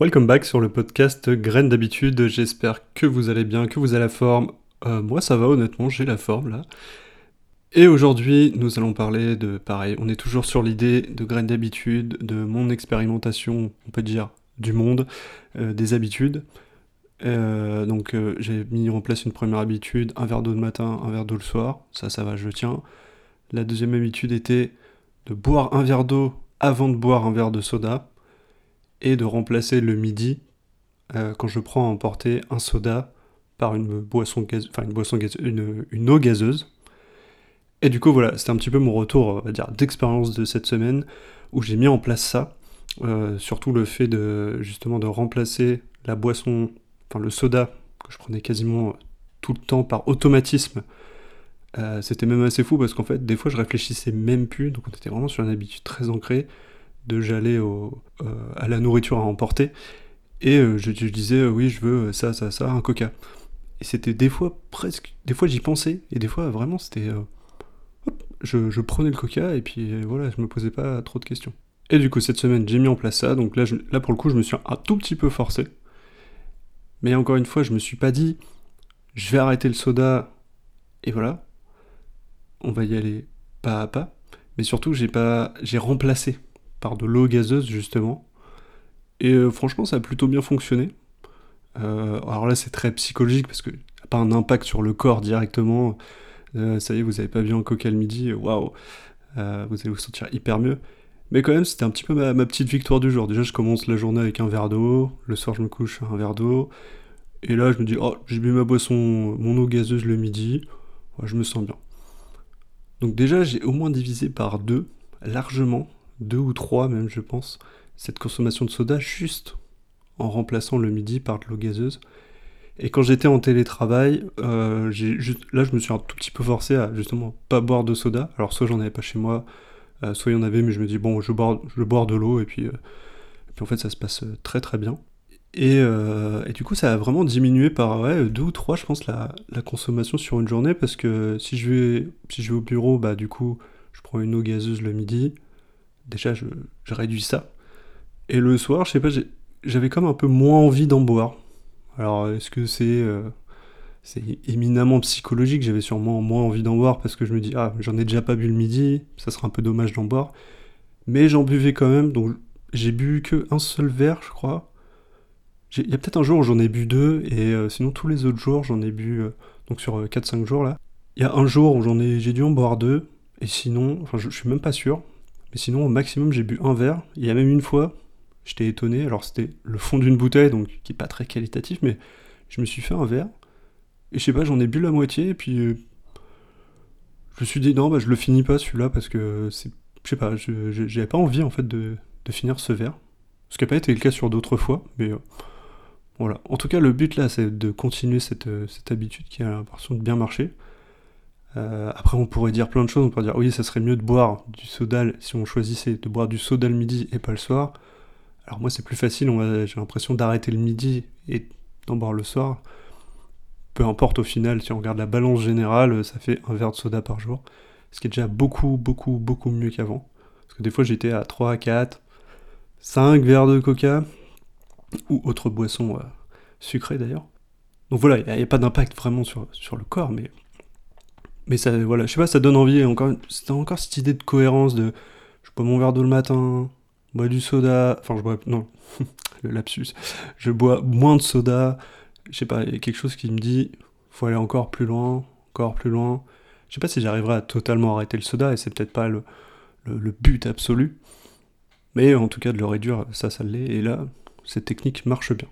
Welcome back sur le podcast Graines d'habitude. J'espère que vous allez bien, que vous avez la forme. Euh, moi, ça va honnêtement, j'ai la forme là. Et aujourd'hui, nous allons parler de pareil. On est toujours sur l'idée de graines d'habitude, de mon expérimentation, on peut dire, du monde, euh, des habitudes. Euh, donc, j'ai mis en place une première habitude un verre d'eau le matin, un verre d'eau le soir. Ça, ça va, je tiens. La deuxième habitude était de boire un verre d'eau avant de boire un verre de soda et de remplacer le midi euh, quand je prends à emporter un soda par une boisson gazeuse, enfin une boisson une, eau gazeuse. Et du coup voilà, c'était un petit peu mon retour, on dire, d'expérience de cette semaine où j'ai mis en place ça. Euh, surtout le fait de justement de remplacer la boisson, enfin le soda que je prenais quasiment tout le temps par automatisme. Euh, c'était même assez fou parce qu'en fait des fois je réfléchissais même plus, donc on était vraiment sur une habitude très ancrée de j'allais euh, à la nourriture à emporter. Et euh, je, disais euh, oui je veux ça ça ça un coca. Et c'était des fois presque des fois j'y pensais. Et des fois vraiment c'était je, prenais le coca et puis voilà je me posais pas trop de questions. Et du coup cette semaine j'ai mis en place ça. Donc là là pour le coup je me suis un tout petit peu forcé. Mais encore une fois je me suis pas dit je vais arrêter le soda et voilà. On va y aller pas à pas. Mais surtout j'ai pas j'ai remplacé par de l'eau gazeuse justement. Et euh, franchement, ça a plutôt bien fonctionné. Euh, alors là, c'est très psychologique parce que a pas un impact sur le corps directement. Euh, ça y est, vous avez pas vu un coca le midi, waouh, vous allez vous sentir hyper mieux. Mais quand même, c'était un petit peu ma, petite victoire du jour. Déjà, je commence la journée avec un verre d'eau. Le soir, je me couche un verre d'eau. Et là, je me dis, oh, j'ai bu ma boisson, mon eau gazeuse le midi. je me sens bien. Donc déjà, j'ai au moins divisé par deux, largement, deux ou trois même je pense, cette consommation de soda juste en remplaçant le midi par de l'eau gazeuse. Et quand j'étais en télétravail, euh, là je me suis un tout petit peu forcé à justement pas boire de soda. Alors soit j'en avais pas chez moi, euh, soit il y en avait, mais je me dis bon je bois, je boire de l'eau et puis, euh, puis en fait ça se passe très très bien. Et, et, du coup, ça a vraiment diminué par ouais, deux ou trois, je pense, la, la, consommation sur une journée, parce que si je vais, si je vais au bureau, bah du coup, je prends une eau gazeuse le midi, déjà je, réduis ça. Et le soir, je sais pas, j'avais comme un peu moins envie d'en boire. Alors est-ce que c'est euh, c'est éminemment psychologique? J'avais sûrement moins envie d'en boire parce que je me dis ah j'en ai déjà pas bu le midi, ça serait un peu dommage d'en boire. Mais j'en buvais quand même, donc j'ai bu que un seul verre, je crois. Il y a peut-être un jour où j'en ai bu deux, et euh, sinon tous les autres jours j'en ai bu, euh, donc sur 4-5 jours là. Il y a un jour où j'en ai, j'ai dû en boire deux, et sinon, enfin je, je suis même pas sûr, mais sinon, au maximum, j'ai bu un verre. Il y a même une fois, j'étais étonné. Alors, c'était le fond d'une bouteille, donc qui est pas très qualitatif, mais je me suis fait un verre. Et je sais pas, j'en ai bu la moitié, et puis. Euh, je me suis dit, non, bah, je le finis pas celui-là, parce que c'est. Je sais pas, j'avais pas envie, en fait, de, finir ce verre. Ce qui n'a pas été le cas sur d'autres fois, mais. Euh, voilà. En tout cas, le but là, c'est de continuer cette, euh, cette habitude qui a l'impression de bien marcher. Euh, après, on pourrait dire plein de choses. On pourrait dire, oui, ça serait mieux de boire du soda si on choisissait de boire du soda le midi et pas le soir. Alors moi, c'est plus facile. J'ai l'impression d'arrêter le midi et d'en boire le soir. Peu importe au final, si on regarde la balance générale, ça fait un verre de soda par jour. Ce qui est déjà beaucoup, beaucoup, beaucoup mieux qu'avant. Parce que des fois, j'étais à 3, 4, 5 verres de coca ou autre boisson euh, sucrée d'ailleurs. Donc voilà, il n'y a, a, pas d'impact vraiment sur, sur le corps, mais mais ça, voilà, je sais pas, ça donne envie. Encore, c'était encore cette idée de cohérence de, je bois mon verre d'eau le matin, je bois du soda, enfin je bois, non, le lapsus, je bois moins de soda. Je sais pas, il y a quelque chose qui me dit, faut aller encore plus loin, encore plus loin. Je sais pas si j'arriverai à totalement arrêter le soda, et c'est peut-être pas le, le, but absolu. Mais en tout cas, de le réduire, ça, ça l'est. Et là, cette technique marche bien.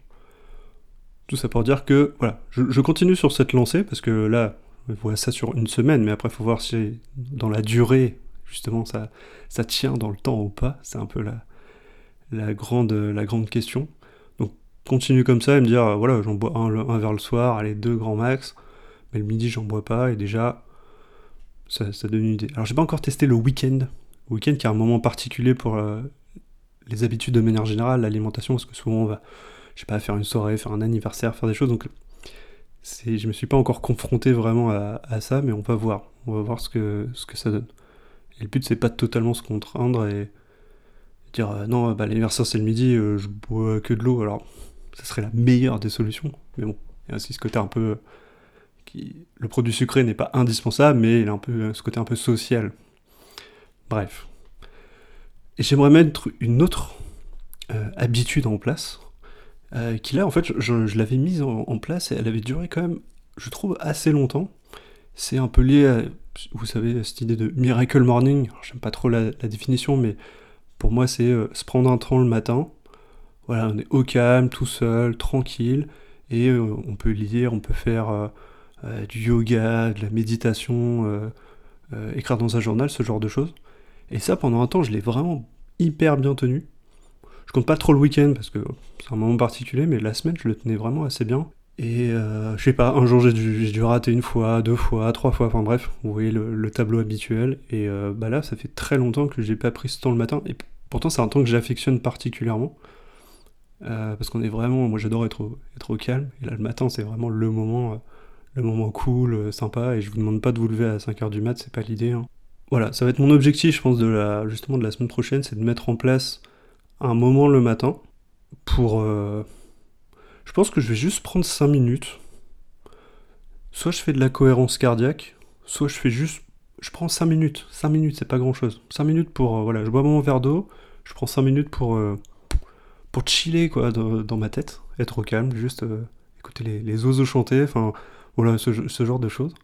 Tout ça pour dire que, voilà, je, je continue sur cette lancée, parce que là, voilà ça sur une semaine, mais après, il faut voir si dans la durée, justement, ça, ça tient dans le temps ou pas. C'est un peu la, la, grande, la grande question. Donc, continue comme ça et me dire, euh, voilà, j'en bois un, vers le soir, allez, deux grands max, mais le midi, j'en bois pas, et déjà, ça, ça, donne une idée. Alors, j'ai pas encore testé le week-end. Le week-end qui est un moment particulier pour euh, les habitudes de manière générale, l'alimentation, parce que souvent, on va, je sais pas, faire une soirée, faire un anniversaire, faire des choses, donc je me suis pas encore confronté vraiment à, ça, mais on va voir. On va voir ce que, ce que ça donne. Et le but, c'est pas de totalement se contraindre et dire euh, non, bah, l'anniversaire c'est le midi, euh, je bois que de l'eau, alors ça serait la meilleure des solutions. Mais bon, il y a aussi ce côté un peu. Qui... Le produit sucré n'est pas indispensable, mais il a un peu ce côté un peu social. Bref. Et j'aimerais mettre une autre habitude en place, qui là, en fait, je, l'avais mise en, place et elle avait duré quand même, je trouve, assez longtemps. C'est un peu lié à, vous savez, cette idée de miracle morning. J'aime pas trop la, définition, mais pour moi, c'est euh, se prendre un temps le matin. Voilà, on est au calme, tout seul, tranquille, et euh, on peut lire, on peut faire euh, du yoga, de la méditation, écrire dans un journal, ce genre de choses. Et ça, pendant un temps, je l'ai vraiment hyper bien tenu. Je compte pas trop le week-end parce que c'est un moment particulier, mais la semaine, je le tenais vraiment assez bien. Et euh, je sais pas, un jour j'ai dû, rater une fois, deux fois, trois fois, enfin bref, vous voyez le, tableau habituel. Et euh, bah là, ça fait très longtemps que j'ai pas pris ce temps le matin. Et pourtant, c'est un temps que j'affectionne particulièrement. Euh, parce qu'on est vraiment, moi j'adore être, au, calme. Et là, le matin, c'est vraiment le moment, le moment cool, sympa. Et je vous demande pas de vous lever à 5h du mat, c'est pas l'idée. Hein. Voilà, ça va être mon objectif, je pense, de la, justement de la semaine prochaine, c'est de mettre en place un moment le matin pour je pense que je vais juste prendre 5 minutes. Soit je fais de la cohérence cardiaque, soit je fais juste. Je prends 5 minutes. 5 minutes, c'est pas grand chose. 5 minutes pour. Euh, voilà, je bois mon verre d'eau, je prends 5 minutes pour. Euh, pour chiller, quoi, dans, ma tête. Être au calme, juste euh, écouter les, les, oiseaux chanter, enfin. Voilà, ce, genre de choses.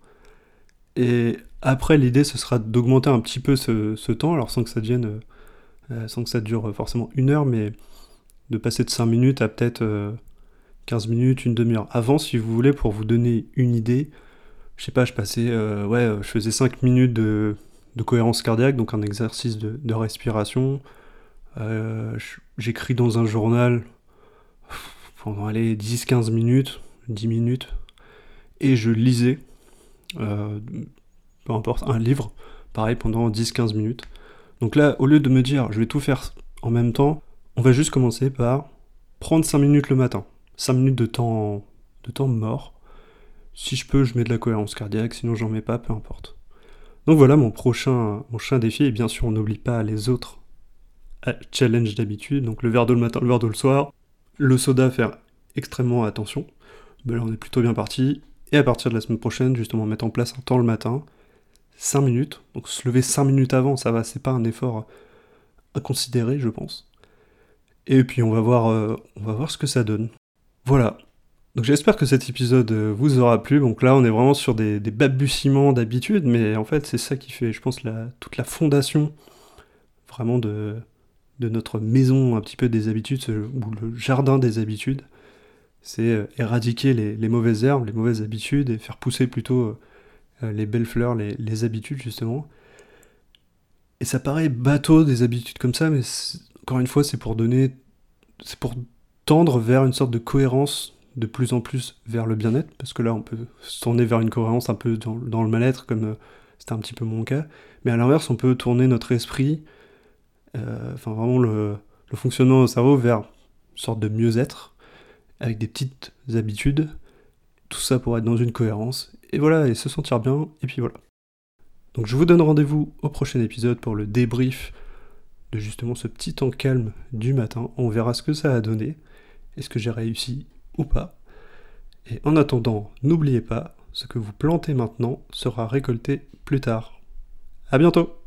Et après, l'idée, ce sera d'augmenter un petit peu ce, temps, alors sans que ça devienne. Sans que ça dure forcément une heure, mais de passer de 5 minutes à peut-être 15 minutes, une demi-heure. Avant, si vous voulez, pour vous donner une idée, je sais pas, je passais, euh, euh, je faisais 5 minutes de, cohérence cardiaque, donc un exercice de, respiration. Euh, j'écris dans un journal pendant, 10-15 minutes, 10 minutes, et je lisais, peu importe, un livre, pareil, pendant 10-15 minutes. Donc là, au lieu de me dire, je vais tout faire en même temps, on va juste commencer par prendre 5 minutes le matin. 5 minutes de temps, de temps mort. Si je peux, je mets de la cohérence cardiaque, sinon j'en mets pas, peu importe. Donc voilà mon prochain, mon prochain défi, et bien sûr on n'oublie pas les autres euh, challenges d'habitude, donc le verre d'eau le matin, le verre d'eau le soir, le soda, faire extrêmement attention. Ben là on est plutôt bien parti, et à partir de la semaine prochaine, justement mettre en place un temps le matin, 5 minutes, donc se lever 5 minutes avant, ça va, c'est pas un effort à considérer, je pense. Et puis on va voir, euh, on va voir ce que ça donne. Voilà. Donc j'espère que cet épisode euh, vous aura plu. Donc là, on est vraiment sur des, balbutiements d'habitude, mais en fait, c'est ça qui fait, je pense, toute la fondation vraiment de, notre maison un petit peu des habitudes, ou le jardin des habitudes. C'est euh, éradiquer les, mauvaises herbes, les mauvaises habitudes, et faire pousser plutôt les belles fleurs, les, habitudes, justement. Et ça paraît bateau des habitudes comme ça, mais encore une fois, c'est pour donner. C'est pour tendre vers une sorte de cohérence de plus en plus vers le bien-être, parce que là on peut se tourner vers une cohérence un peu dans, le mal-être, comme euh, c'était un petit peu mon cas, mais à l'inverse on peut tourner notre esprit, euh, enfin vraiment le, fonctionnement au cerveau vers une sorte de mieux-être, avec des petites habitudes, tout ça pour être dans une cohérence, et voilà, et se sentir bien, et puis voilà. Donc je vous donne rendez-vous au prochain épisode pour le débrief de justement ce petit temps calme du matin, on verra ce que ça a donné. Est-ce que j'ai réussi ou pas Et en attendant, n'oubliez pas, ce que vous plantez maintenant sera récolté plus tard. A bientôt